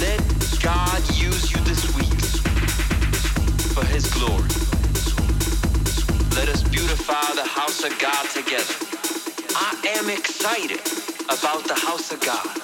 Let God use you this week for His glory. Let us beautify the house of God together. I am excited about the house of God.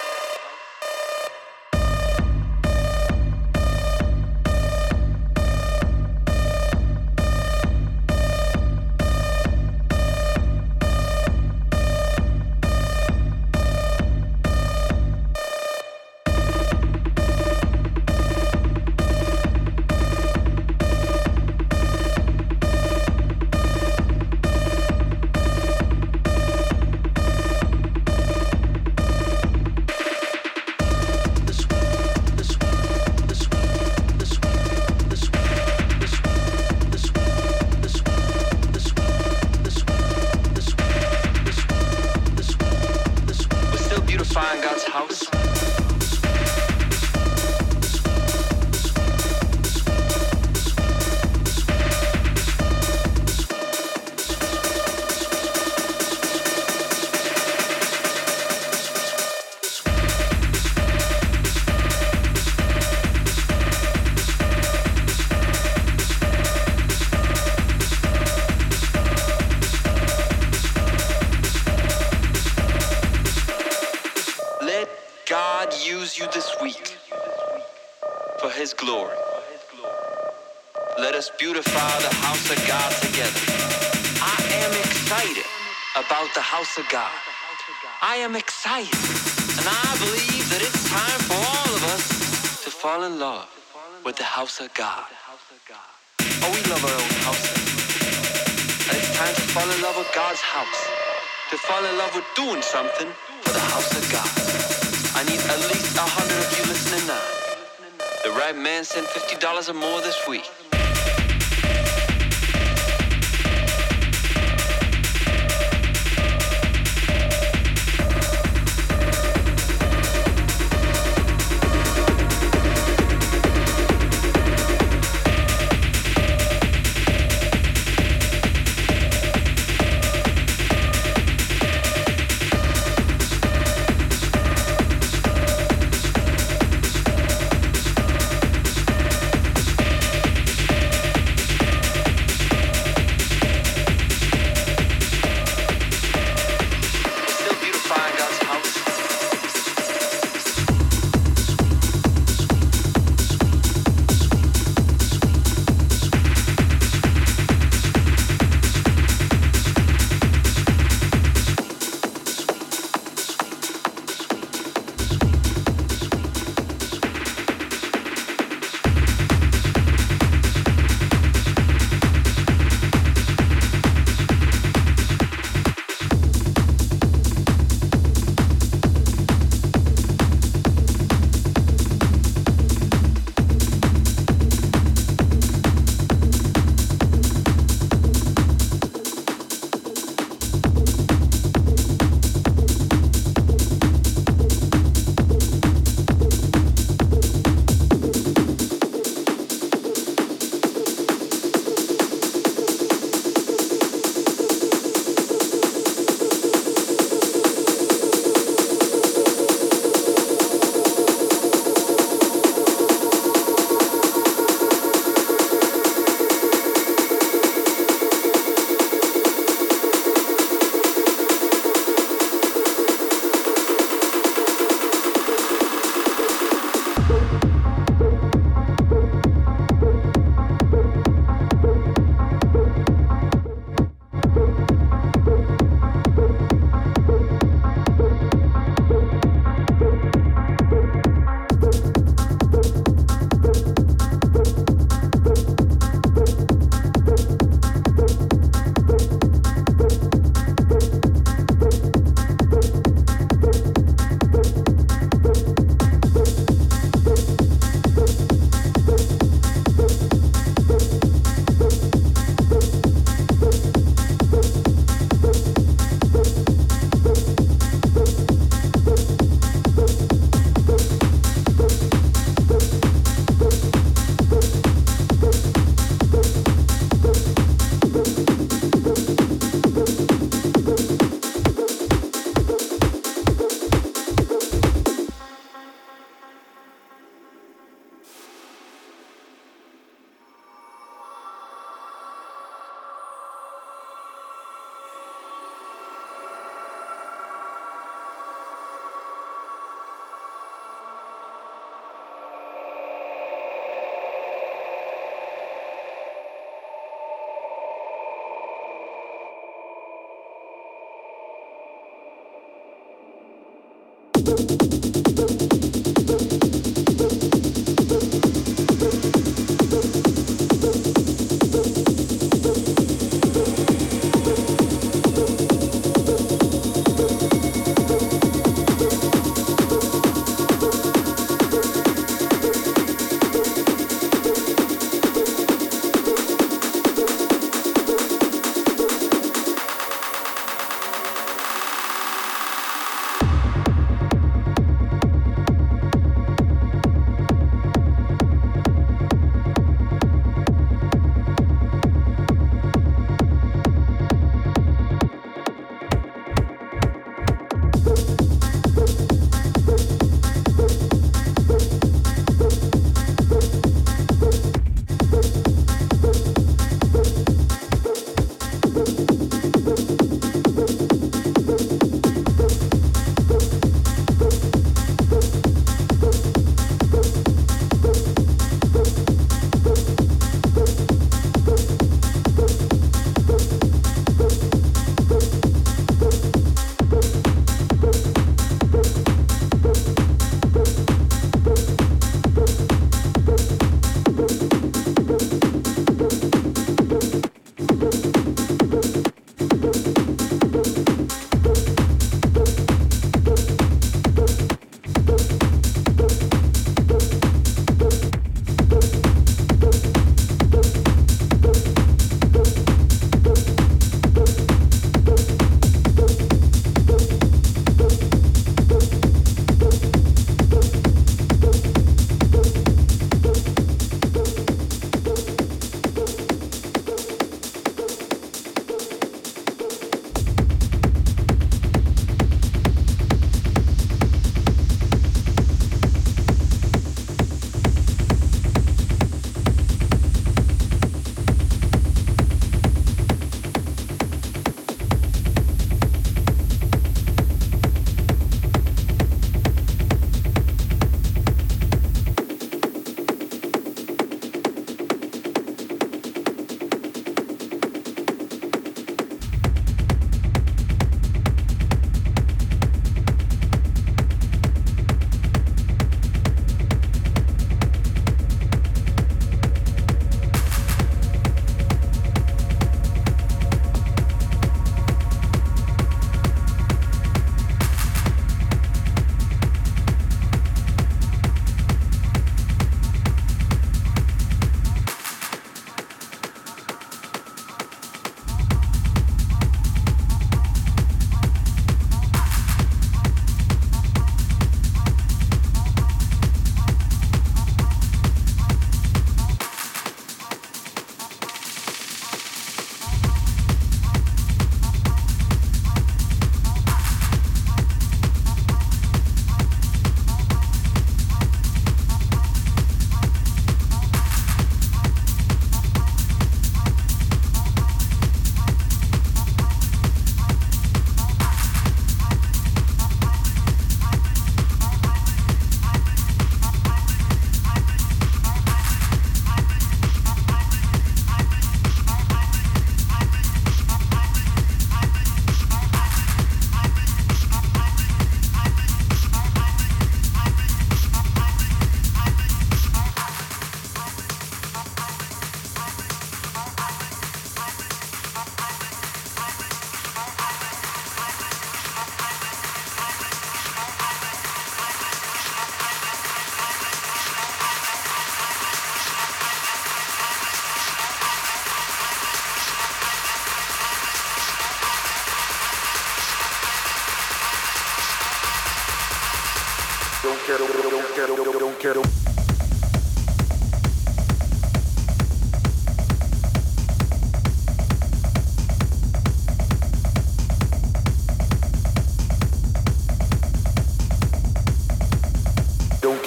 fall in love with God's house, to fall in love with doing something for the house of God. I need at least a hundred of you listening now. The right man sent $50 or more this week.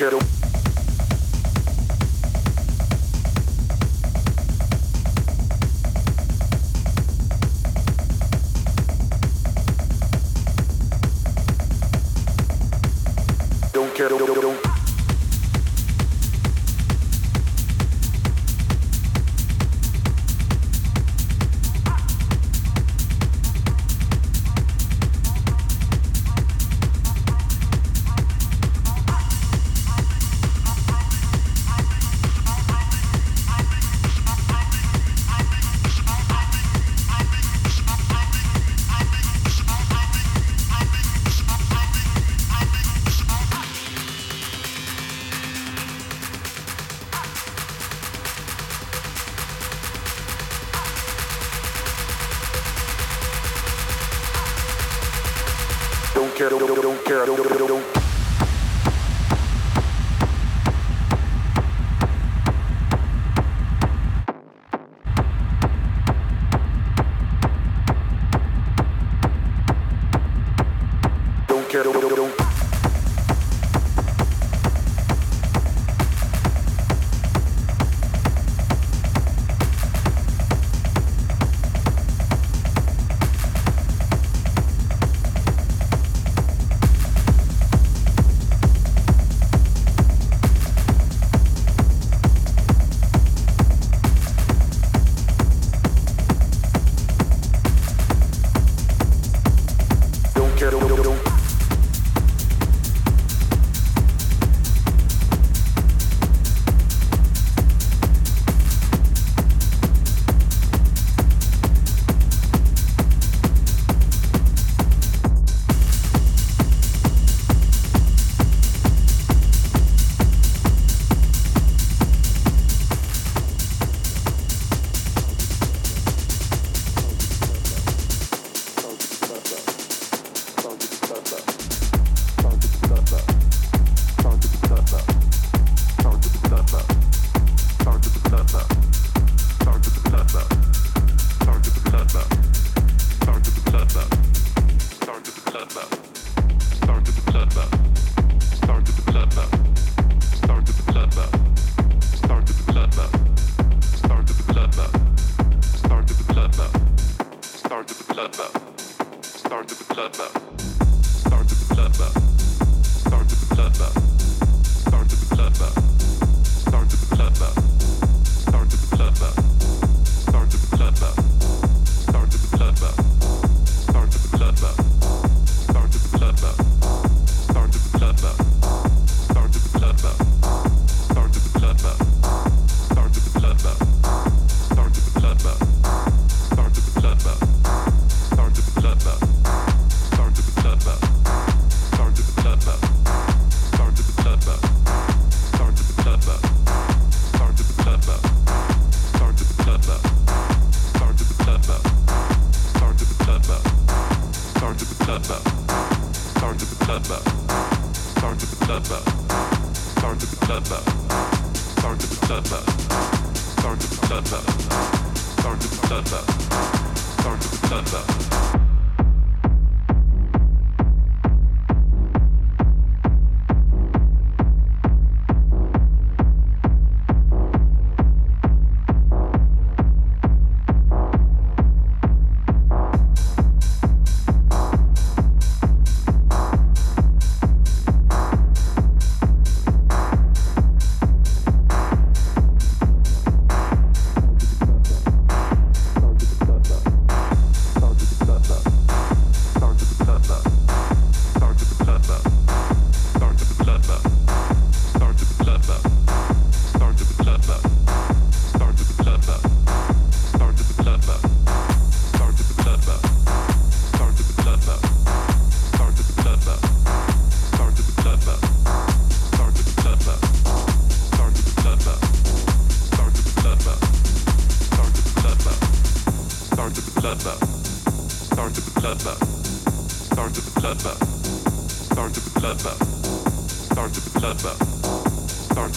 Start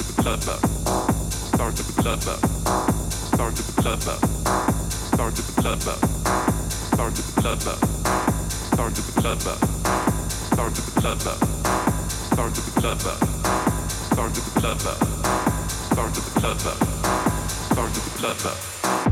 the club up. Start the club up. Start the club up. Start the club up. Start the club up. Start the club up. Start the club up. Start the club up. Start the club up. Start the club up. Start the club up.